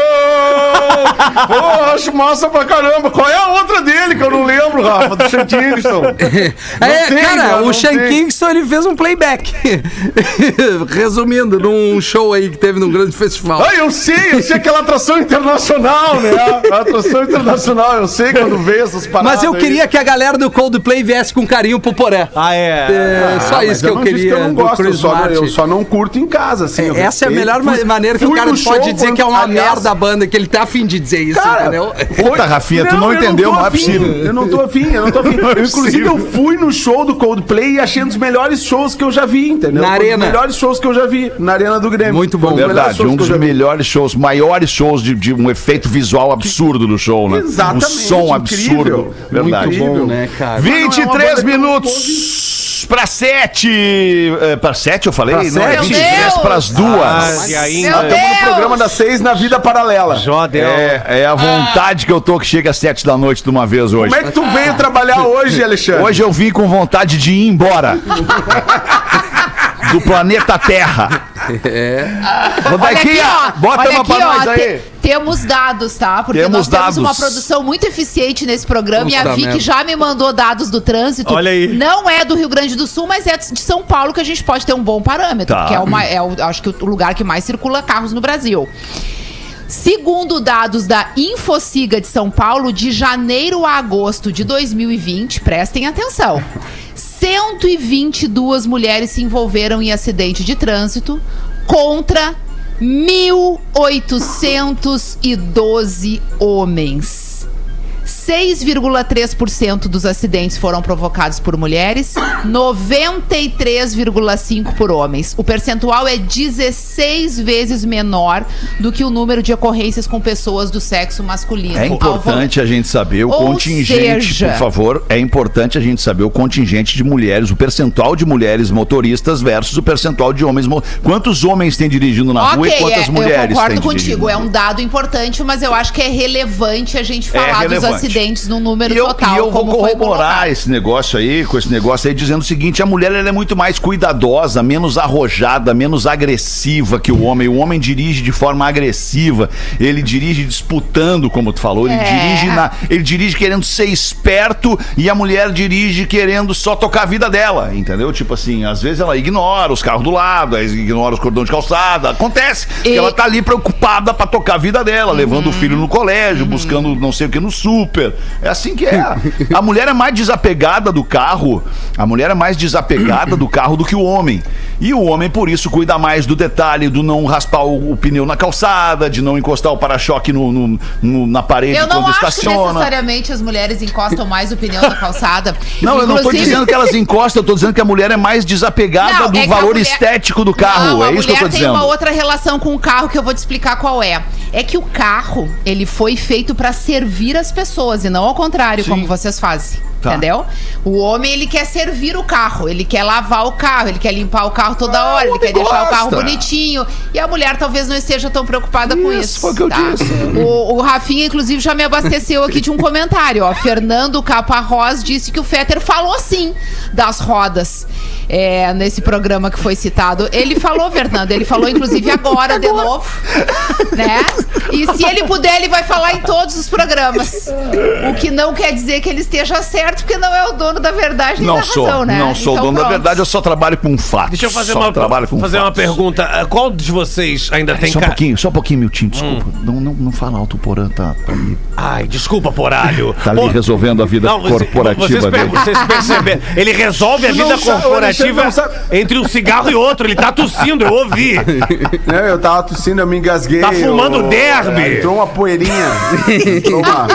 Pô, acho massa pra caramba. Qual é a outra dele que eu não lembro, Rafa, do Sean Kingston? É, tem, cara, cara, o Sean tem. Kingston ele fez um playback. Resumindo, num show aí que teve num grande festival. Ah, eu sei, eu sei aquela atração internacional, né? A atração internacional, eu sei quando vê essas paradas. Mas eu aí. queria que a galera do Coldplay viesse com carinho pro Poré. Ah, é. É, só Ah, isso mas que eu, disse queria. Que eu não gosto, eu só, eu só não curto em casa, assim. eu Essa é a melhor maneira que o cara no pode dizer que é uma aliás, merda a banda, que ele tá afim de dizer isso, Cara, entendeu? Puta, Rafinha, tu não eu entendeu, tô não é possível. Eu não tô afim, eu não tô afim. Não é Eu, inclusive, eu fui no show do Coldplay e achei um dos melhores shows que eu já vi, entendeu? Na um arena. melhores shows que eu já vi, na Arena do Grêmio. Muito bom. Verdade, um dos melhores shows, maiores shows de, de um efeito visual absurdo do show, né? Exatamente, Um som absurdo. Verdade. Muito bom, né, cara? 23 minutos para 7. Para 7 eu falei? Pra Não, é sete? 23 Meu para as duas. Ah, e ainda. Estamos no programa das seis na vida paralela. Jodel. É, é a vontade que eu tô que chega às 7 da noite de uma vez hoje. Como é que tu veio trabalhar hoje, Alexandre? Hoje eu vim com vontade de ir embora. Do planeta Terra. É. Olha aqui, ó. bota uma aqui, pra ó, nós aí. te- temos dados, tá? Porque Temos nós temos uma dados. produção muito eficiente nesse programa e a Vicky merda. já me mandou dados do trânsito. Olha aí. Não é do Rio Grande do Sul, mas é de São Paulo que a gente pode ter um bom parâmetro, Tá. porque é, uma, é o, acho que o lugar que mais circula carros no Brasil. Segundo dados da Infociga de São Paulo, de janeiro a agosto de 2020, prestem atenção. 122 mulheres se envolveram em acidente de trânsito contra 1.812 homens. 6,3% dos acidentes foram provocados por mulheres, 93,5% por homens. O percentual é 16 vezes menor do que o número de ocorrências com pessoas do sexo masculino. É importante a gente saber o Ou contingente, seja- por favor, é importante a gente saber o contingente de mulheres, o percentual de mulheres motoristas versus o percentual de homens. Quantos homens tem dirigindo na rua e quantas é, mulheres eu concordo têm contigo. É um dado importante, mas eu acho que é relevante a gente falar dos relevante. acidentes no número E eu, total. e eu vou corroborar esse negócio aí, com esse negócio aí, dizendo o seguinte: a mulher ela é muito mais cuidadosa, menos arrojada, menos agressiva que o homem. O homem dirige de forma agressiva, ele dirige disputando, como tu falou, ele É. dirige na, ele dirige querendo ser esperto e a mulher dirige querendo só tocar a vida dela, entendeu? Tipo assim, às vezes ela ignora os carros do lado, ignora os cordões de calçada, acontece. que E- ela tá ali preocupada pra tocar a vida dela, levando o filho no colégio, buscando não sei o que no super. É assim que é. A mulher é mais desapegada do carro, a mulher é mais desapegada do carro do que o homem. E o homem, por isso, cuida mais do detalhe, do não raspar o, o pneu na calçada, de não encostar o para-choque no, no- no- na parede Eu não quando acho que estaciona. necessariamente as mulheres encostam mais o pneu na calçada. Não, eu não Inclusive- dizendo que elas encostam, eu tô dizendo que a mulher é mais desapegada Não, do é valor mulher- estético do carro. Não, é isso que eu tô mulher tem dizendo. uma outra relação com o carro que eu vou te explicar qual é. É que o carro, ele foi feito pra servir as pessoas e não ao contrário, como vocês fazem. Tá. Entendeu? O homem, ele quer servir o carro, ele quer lavar o carro, ele quer limpar o carro toda hora, ele quer deixar o carro gosta. bonitinho. E a mulher talvez não esteja tão preocupada com Isso, isso. foi o que eu tá? disse. O, o Rafinha, inclusive, já me abasteceu aqui de um comentário. Ó. Fernando Caparrós disse que o Fetter falou sim das rodas é, nesse programa que foi citado. Ele falou, Fernando, ele falou, inclusive, agora, de novo. Né? E se ele puder, ele vai falar em todos os programas. O que não quer dizer que ele esteja certo, porque não é o dono da verdade nem Não da sou, razão, né? não sou o Então, dono da pronto. verdade, eu só trabalho com fatos. Deixa eu fazer, só uma, trabalho com fazer uma pergunta. Ah, Qual de vocês ainda tem Só um pouquinho, só um pouquinho, Miltinho, desculpa. Hum. Não, não, não fala alto, Porã tá, tá ali, Ai, desculpa, poralho. tá ali Pô, resolvendo a vida Não, corporativa vocês, dele. vocês perceberam. Ele resolve a vida não corporativa não entre um cigarro e outro. Ele tá tossindo, eu ouvi. Né, eu tava tossindo, eu me engasguei. Tá fumando eu- derby. Entrou uma poeirinha. Entrou uma...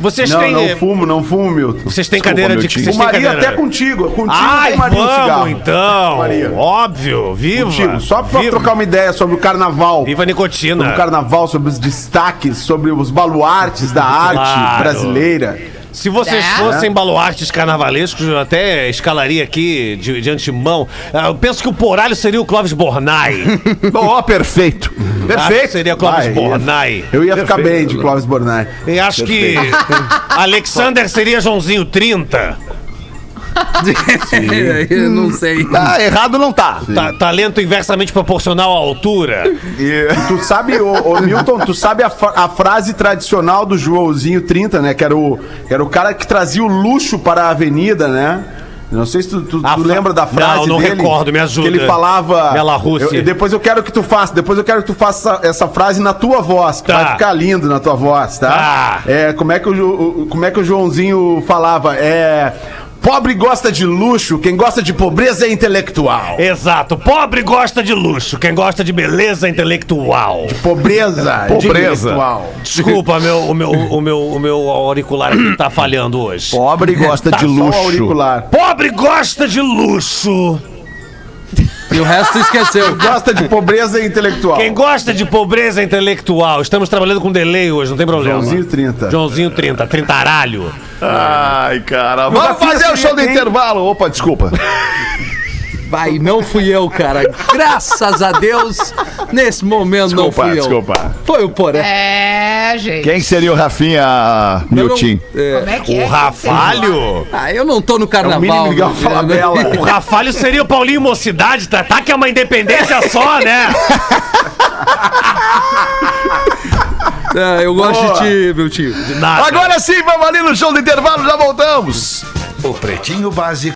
Vocês Não, têm. não fumo, não fumo, Milton. Vocês têm Desculpa, cadeira de. Vocês têm Fumaria cadeira. até contigo. Contigo Ai, fumaria um cigarro. vamos então. Fumaria. Óbvio, viva. Contigo. Só pra viva, trocar uma ideia sobre o carnaval. Viva a nicotina. Sobre o carnaval, sobre os destaques, sobre os baluartes da arte Claro. brasileira. Se vocês Né? fossem baluartes carnavalescos, eu até escalaria aqui de, de antemão. Ah, Eu penso que o Poralho seria o Clóvis Bornai. Ó, perfeito. Acho que Perfeito. seria Clóvis Vai, Bornai. Eu ia ficar bem de Clóvis Bornai. E acho que Alexander seria Joãozinho 30. Eu não sei. Ah, errado não tá. Ta- talento inversamente proporcional à altura. E tu sabe, ô, ô, Milton, tu sabe a, a frase tradicional do Joãozinho 30, né? Que era, o, que era o cara que trazia o luxo para a avenida, né? Não sei se tu, tu- A tu lembra da frase Não, não dele. recordo, me ajuda. Que ele falava... Bela Rússia. eu- depois eu quero que tu faça, depois eu quero que tu faça essa frase na tua voz, que Tá. vai ficar lindo na tua voz, tá? Tá. É, como é que o- como é que o Joãozinho falava? É... Pobre gosta de luxo, quem gosta de pobreza é intelectual. Exato. Pobre gosta de luxo. Quem gosta de beleza é intelectual. Pobreza, é de Pobreza. intelectual. Desculpa, meu, o, meu, o, meu, o meu auricular aqui tá falhando hoje. Pobre gosta de Só o luxo. Pobre gosta de luxo. E o resto esqueceu. Gosta de pobreza intelectual. Quem gosta de pobreza intelectual. Estamos trabalhando com delay hoje, não tem problema. Joãozinho 30. Joãozinho 30, 30 aralho. Ai, cara. Vamos fazer o show do intervalo. Opa, desculpa. Vai, não fui eu, cara. Graças a Deus, nesse momento Desculpa, não fui eu. desculpa. Foi o Poré. É, gente. Quem seria o Rafinha Miltim? é, Como é que O é? Rafalho. Ah, eu não tô no É o carnaval. mini Miguel meu- Falabella. O Rafalho seria o Paulinho Mocidade, tá? Tá que é uma independência só, né? Ah, eu gosto de ti, meu tio. De nada. Agora sim, vamos ali no show do intervalo, já voltamos. O Pretinho Básico.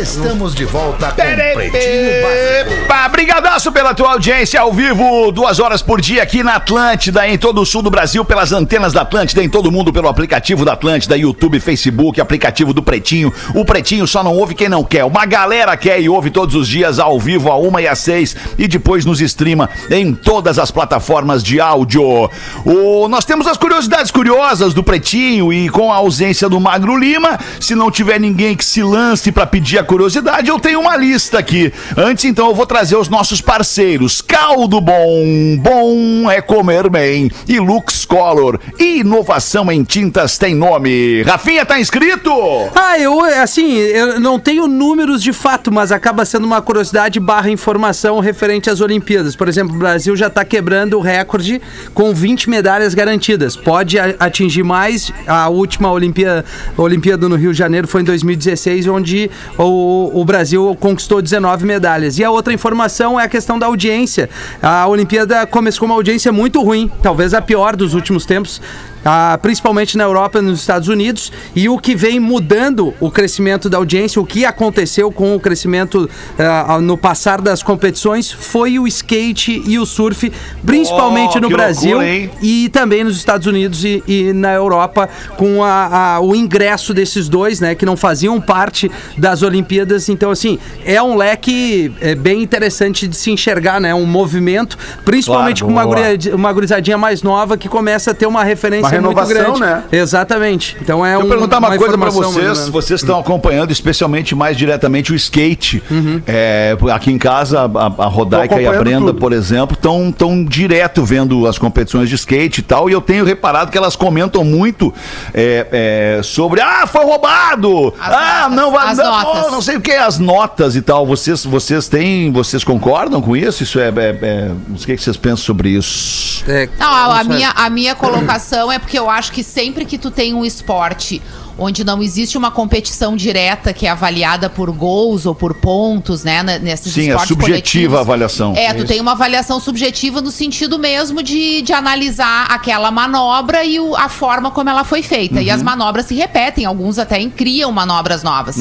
Estamos de volta com Pretinho Básico. Brigadaço pela tua audiência ao vivo, duas horas por dia aqui na Atlântida, em todo o sul do Brasil, pelas antenas da Atlântida, em todo o mundo, pelo aplicativo da Atlântida, YouTube, Facebook, aplicativo do Pretinho. O Pretinho só não ouve quem não quer. Uma galera quer e ouve todos os dias ao vivo, a uma e às seis, e depois nos streama em todas as plataformas de áudio. O, nós temos as curiosidades curiosas do Pretinho e com a ausência do Magro Lima, se não tiver ninguém que se lance pra pedir a curiosidade, eu tenho uma lista aqui. Antes, então, eu vou trazer os nossos parceiros. Caldo Bom, bom é comer bem. E Lux Color, inovação em tintas tem nome. Rafinha, tá inscrito? Ah, eu, assim, eu não tenho números de fato, mas acaba sendo uma curiosidade barra informação referente às Olimpíadas. Por exemplo, o Brasil já está quebrando o recorde com 20 medalhas garantidas. Pode atingir mais. A última Olimpíada, Olimpíada no Rio de Janeiro foi em 2016, onde o, o Brasil conquistou 19 medalhas. E a outra informação é a questão da audiência. A Olimpíada começou com uma audiência muito ruim, talvez a pior dos últimos tempos. Ah, principalmente na Europa e nos Estados Unidos, e o que vem mudando o crescimento da audiência, o que aconteceu com o crescimento ah, no passar das competições foi o skate e o surf, principalmente Oh, no Brasil loucura, e também nos Estados Unidos e, e na Europa, com a- a- o ingresso desses dois, né, que não faziam parte das Olimpíadas. Então, assim, é um leque é, bem interessante de se enxergar, né? Um movimento, principalmente Claro, com uma, guria- uma gurizadinha mais nova que começa a ter uma referência Uma muito renovação, grande. né? Exatamente. Então é Deixa eu um- perguntar uma, coisa pra informação, mais ou vocês. menos. Vocês estão acompanhando especialmente mais diretamente o skate. É, aqui em casa, a, a Rodaica e a Brenda, tudo. por exemplo, estão tão direto vendo as competições de skate e tal. E eu tenho reparado que elas comentam muito é, é, sobre ah, foi roubado! As ah, notas, não vai as não, notas. não sei o que, as notas e tal. Vocês, vocês têm. Vocês concordam com isso? Isso é. é- é- o que que vocês pensam sobre isso? É, Não, a, a minha, a minha colocação é porque eu acho que sempre que tu tem um esporte onde não existe uma competição direta que é avaliada por gols ou por pontos, né, n- nesses Sim, é subjetiva a avaliação. É, tu tem uma avaliação subjetiva no sentido mesmo de, de analisar aquela manobra e o- a forma como ela foi feita. E as manobras se repetem, alguns até criam manobras novas.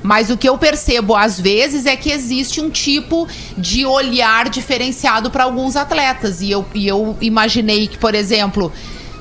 Mas o que eu percebo às vezes é que existe um tipo de olhar diferenciado para alguns atletas. E eu, e eu imaginei que, por exemplo.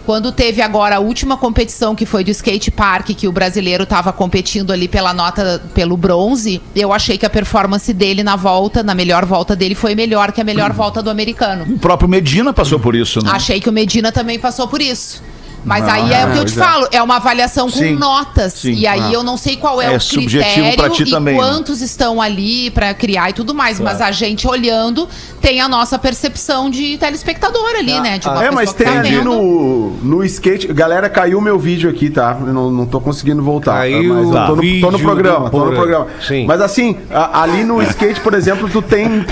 Quando teve agora a última competição que foi do skate park, que o brasileiro estava competindo ali pela nota, pelo bronze, eu achei que a performance dele na volta, na melhor volta dele, foi melhor que a melhor volta do americano. O próprio Medina passou por isso, né? Achei que o Medina também passou por isso. Mas Ah, aí é o que eu te é. falo, é uma avaliação com Sim, notas. sim. e aí Ah. eu não sei qual é, É o subjetivo critério pra ti e também, né? quantos estão ali pra criar e tudo mais. Mas a gente olhando tem a nossa percepção de telespectador ali, né? De uma É, mas que tem tá ali no, no skate. Galera, caiu meu vídeo aqui, tá? Eu não, não tô conseguindo voltar. Caiu mas eu tô no, tô no programa, tô no programa. Sim. Mas assim, a- ali no skate, por exemplo, tu tem.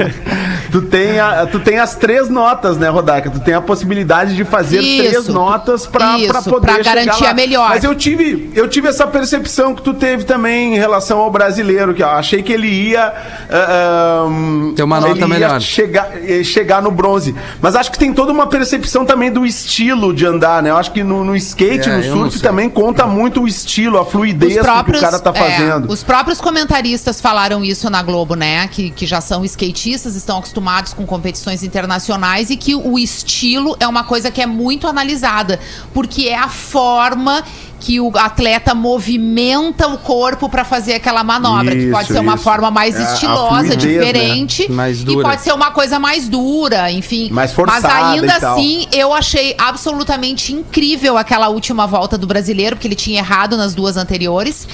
tu, tem a- tu tem as três notas, né, Rodaica? Tu tem a possibilidade de fazer Isso, três notas pra, pra isso, poder pra chegar garantir lá. a melhor. Mas eu tive, eu tive essa percepção que tu teve também em relação ao brasileiro, que eu achei que ele ia. ah, ah, Ter uma nota ele ia melhor. chegar, eh, chegar no bronze. Mas acho que tem toda uma percepção também do estilo de andar, né? Eu acho que no, no skate, É, no surf também conta muito o estilo, a fluidez que o cara tá é, fazendo. os próprios comentaristas falaram isso na Globo, né? Que, que já são skatistas, estão acostumados com competições internacionais e que o estilo é uma coisa que é muito analisada, porque é a forma que o atleta movimenta o corpo para fazer aquela manobra, que pode Isso, ser uma isso. forma mais É, estilosa, fluidez, diferente, Mais e pode ser uma coisa mais dura, enfim. Mais Mas ainda assim, eu achei absolutamente incrível aquela última volta do brasileiro, porque ele tinha errado nas duas anteriores.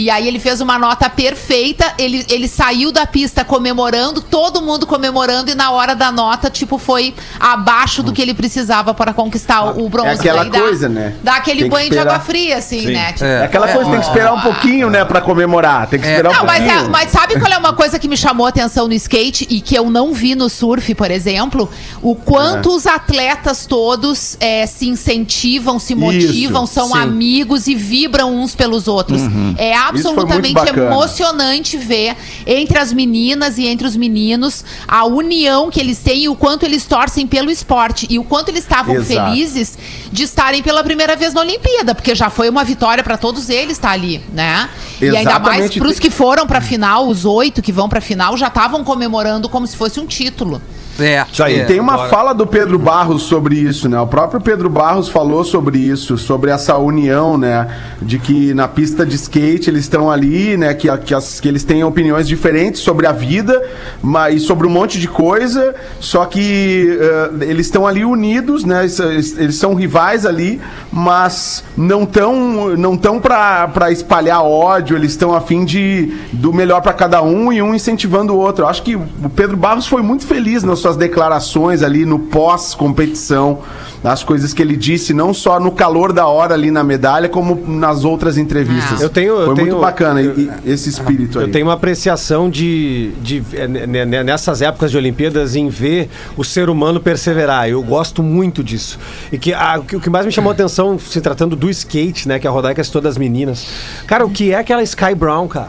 E aí ele fez uma nota perfeita, ele, ele saiu da pista comemorando, todo mundo comemorando, e na hora da nota, tipo, foi abaixo do que ele precisava para conquistar o, o bronze. É aquela Daí dá- coisa, né? Dá aquele banho de esperar. água fria, assim, né? Tipo, É aquela coisa, tem que esperar um pouquinho, né, pra comemorar. Tem que É. esperar um não, mas, pouquinho. é- mas sabe qual é uma coisa que me chamou a atenção no skate e que eu não vi no surf, por exemplo? O quanto os atletas todos se incentivam, se motivam, são sim. amigos e vibram uns pelos outros. É absolutamente emocionante ver entre as meninas e entre os meninos a união que eles têm e o quanto eles torcem pelo esporte e o quanto eles estavam Exato. felizes de estarem pela primeira vez na Olimpíada, porque já foi uma vitória para todos eles estar ali, né? E ainda mais Exatamente. para os que foram para final, os oito que vão para final já estavam comemorando como se fosse um título. É. Isso aí. é. Tem uma fala do Pedro Barros sobre isso, né? O próprio Pedro Barros falou sobre isso, sobre essa união, né? De que na pista de skate eles estão ali, né? Que, que, as- que eles têm opiniões diferentes sobre a vida mas, e sobre um monte de coisa, só que eh, eles estão ali unidos, né? Eles, eles- são rivais ali, mas não tão, não tão pra, pra espalhar ódio, eles estão a fim de do melhor pra cada um e um incentivando o outro. Eu acho que o Pedro Barros foi muito feliz nas suas declarações ali no pós-competição, nas coisas que ele disse, não só no calor da hora ali na medalha, como nas outras entrevistas. Ah. Eu tenho- eu foi tenho- muito bacana eu- esse espírito aí. Eu tenho uma apreciação de, de ne- nessas épocas de Olimpíadas em ver o ser humano perseverar. Eu gosto muito disso. E que ah, o que mais me chamou a atenção, se tratando do skate, né? Que a Rodaica citou das meninas. Cara, o que é aquela Sky Brown, cara?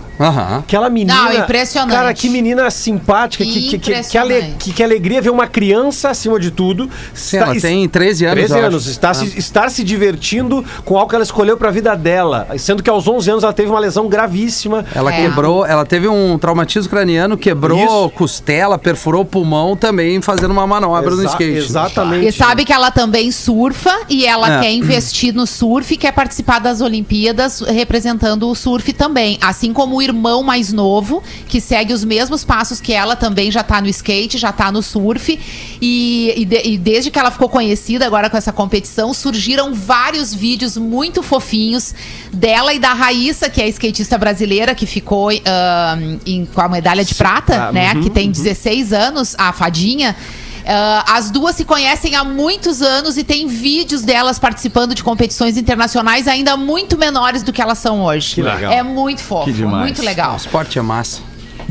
Aquela menina. Não, impressionante. Cara, que menina simpática, que, que, que, que, ale- que, que alegria ver uma criança acima de tudo. Sim, ela tem 13 anos, 13 eu anos. Está se, estar se divertindo com algo que ela escolheu pra vida dela. Sendo que aos 11 anos ela teve uma lesão gravíssima. Ela É. quebrou, ela teve um traumatismo craniano, quebrou Isso. costela, perfurou o pulmão também fazendo uma manobra no Exa- skate. Exatamente. E sabe que ela também surfa e ela É. quer investir no surf e quer participar das Olimpíadas representando o surf também. Assim como o irmão mais novo, que segue os mesmos passos que ela, também já tá no skate, já tá no surf. E, e de- e desde que ela ficou conhecida agora com essa competição, surgiram vários vídeos muito fofinhos dela e da Raíssa, que é a skatista brasileira, que ficou ahn, em- com a medalha de prata, Ah, né? uhum, que tem 16 anos, a fadinha. Ah, as duas se conhecem há muitos anos e tem vídeos delas participando de competições internacionais ainda muito menores do que elas são hoje. Que legal. É muito fofo, Que demais. muito legal. O esporte é massa.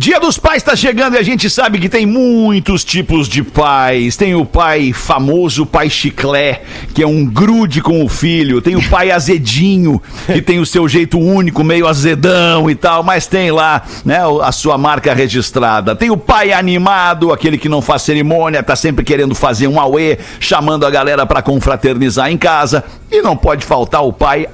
Dia dos Pais está chegando e a gente sabe que tem muitos tipos de pais. Tem o pai famoso, pai chiclé, que é um grude com o filho. Tem o pai azedinho, que tem o seu jeito único, meio azedão e tal, mas tem lá, né, o- a sua marca registrada. Tem o pai animado, aquele que não faz cerimônia, tá sempre querendo fazer um auê, chamando a galera para confraternizar em casa. E não pode faltar o pai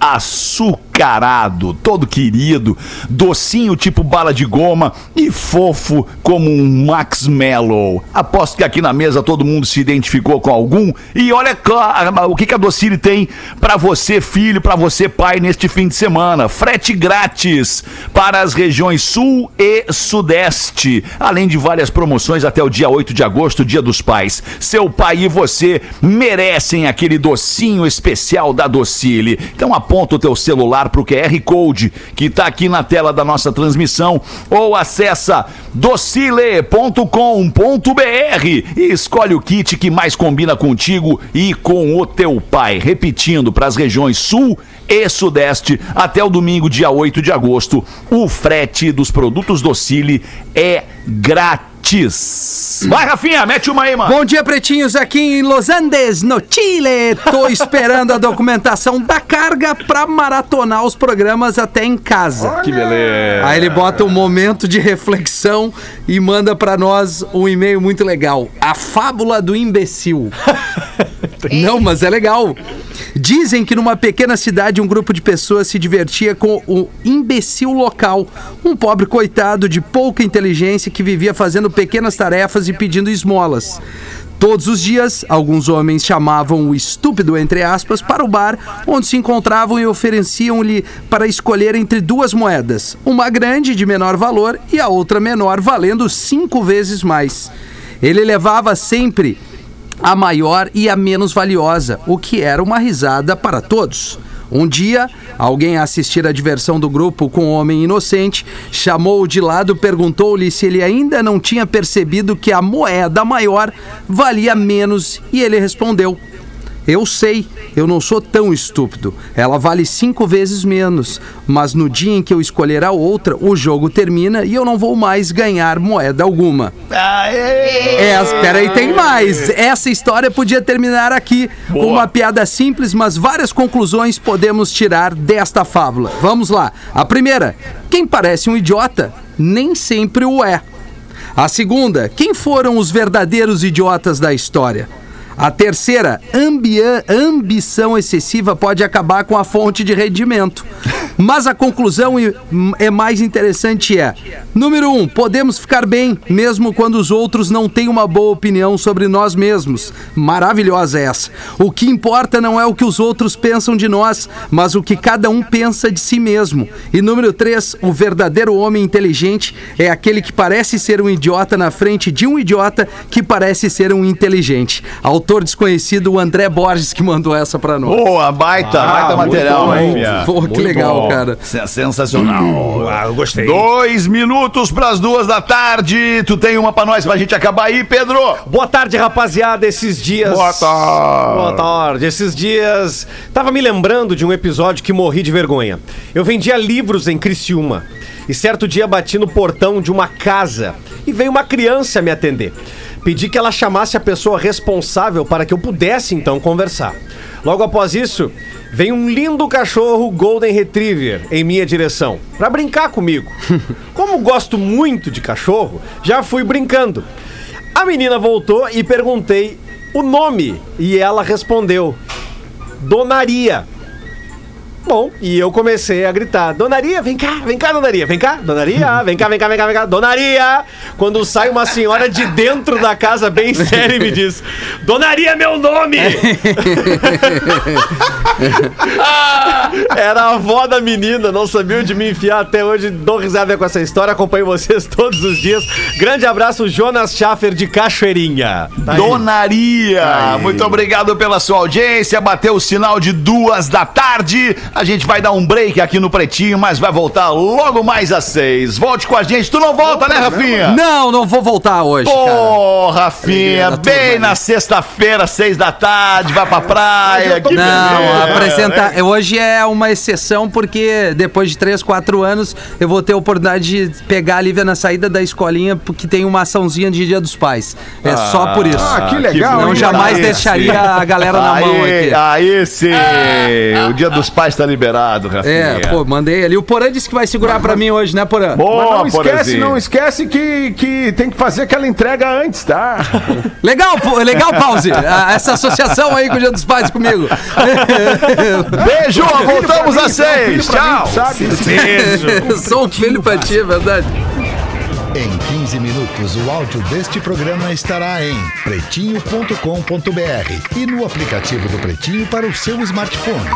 açucarado, todo querido, docinho tipo bala de goma e fofo como um Max Mellow. Aposto que aqui na mesa todo mundo se identificou com algum. E olha o que a Docile tem para você, filho, para você, pai, neste fim de semana. Frete grátis para as regiões Sul e Sudeste. Além de várias promoções até o dia 8 de agosto, Dia dos Pais. Seu pai e você merecem aquele docinho especial da Docile. Então aponta o teu celular pro QR Code que tá aqui na tela da nossa transmissão ou acessa docile.com.br e escolhe o kit que mais combina contigo e com o teu pai. Repetindo, para as regiões Sul e Sudeste, até o domingo, dia 8 de agosto, o frete dos produtos Docile é grátis. Vai, Rafinha, mete uma aí, mano. Bom dia, pretinhos, aqui em Los Andes, no Chile. Tô esperando a documentação da carga pra maratonar os programas até em casa. Que beleza. Aí ele bota um momento de reflexão e manda pra nós um e-mail muito legal. A fábula do imbecil. Não, mas é legal. Dizem que numa pequena cidade um grupo de pessoas se divertia com o imbecil local, um pobre coitado de pouca inteligência que vivia fazendo pequenas tarefas e pedindo esmolas. Todos os dias, alguns homens chamavam o estúpido, entre aspas, para o bar, onde se encontravam e ofereciam-lhe para escolher entre duas moedas, uma grande de menor valor e a outra menor, valendo cinco vezes mais. Ele levava sempre a maior e a menos valiosa, o que era uma risada para todos. Um dia, alguém a assistir à diversão do grupo com um homem inocente chamou-o de lado, perguntou-lhe se ele ainda não tinha percebido que a moeda maior valia menos e ele respondeu: Eu sei, eu não sou tão estúpido. Ela vale cinco vezes menos. Mas no dia em que eu escolher a outra, o jogo termina e eu não vou mais ganhar moeda alguma. É, espera aí, tem mais. Essa história podia terminar aqui com uma piada simples, mas várias conclusões podemos tirar desta fábula. Vamos lá. A primeira: quem parece um idiota nem sempre o é. A segunda: quem foram os verdadeiros idiotas da história? A terceira, ambição excessiva pode acabar com a fonte de rendimento. Mas a conclusão e- é mais interessante é: número um, podemos ficar bem mesmo quando os outros não têm uma boa opinião sobre nós mesmos. Maravilhosa essa. O que importa não é o que os outros pensam de nós, mas o que cada um pensa de si mesmo. E número três, o verdadeiro homem inteligente é aquele que parece ser um idiota na frente de um idiota que parece ser um inteligente. Autor desconhecido, o André Borges, que mandou essa pra nós. Boa, baita, baita material, hein? fia? Pô, que legal, cara. Sen- Sensacional. Ah, eu gostei. Dois minutos pras duas da tarde. Tu tem uma pra nós pra gente acabar aí, Pedro? Boa tarde, rapaziada. Esses dias. Boa tarde. Boa tarde. Esses dias. Tava me lembrando de um episódio que morri de vergonha. Eu vendia livros em Criciúma. E certo dia bati no portão de uma casa e veio uma criança me atender. Pedi que ela chamasse a pessoa responsável para que eu pudesse então conversar. Logo após isso, vem um lindo cachorro Golden Retriever em minha direção para brincar comigo. Como gosto muito de cachorro, já fui brincando. A menina voltou e perguntei o nome e ela respondeu: Donaria. Bom, e eu comecei a gritar: Donaria, vem cá, vem cá, Donaria, vem cá, Donaria, vem cá, vem cá, vem cá, vem cá, Donaria. Quando sai uma senhora de dentro da casa, bem séria, e me diz: Donaria, é meu nome! Era a avó da menina, não sabia onde me enfiar até hoje. Dou risada com essa história, acompanho vocês todos os dias. Grande abraço, Jonas Schaffer de Cachoeirinha. Tá aí. Donaria, muito obrigado pela sua audiência. Bateu o sinal de duas da tarde. A gente vai dar um break aqui no Pretinho, mas vai voltar logo mais às seis. Volte com a gente. Tu não volta, né, Rafinha? Não, não vou voltar hoje. Ô, Rafinha, bem turma. na sexta-feira, seis da tarde, vai pra praia. que Não, apresentar. Hoje é uma exceção porque depois de 3, 4 anos eu vou ter a oportunidade de pegar a Lívia na saída da escolinha porque tem uma açãozinha de Dia dos Pais. É só por isso. Ah, que legal, Não hein? jamais deixaria a galera na mão Aí, aqui. aí sim. O dia dos pais tá liberado, Rafinha. É, pô, mandei ali. O Porã disse que vai segurar pra mim hoje, né, Porã? Mas Boa, não esquece, não esquece que, que tem que fazer aquela entrega antes, tá? Legal, pô, legal, pause. Ah, Essa associação aí com o Dia dos Pais comigo. Beijo, voltamos às seis. Tchau. Sabe? Sou um filho pra ti, é verdade. Em 15 minutos, o áudio deste programa estará em pretinho.com.br e no aplicativo do Pretinho para o seu smartphone.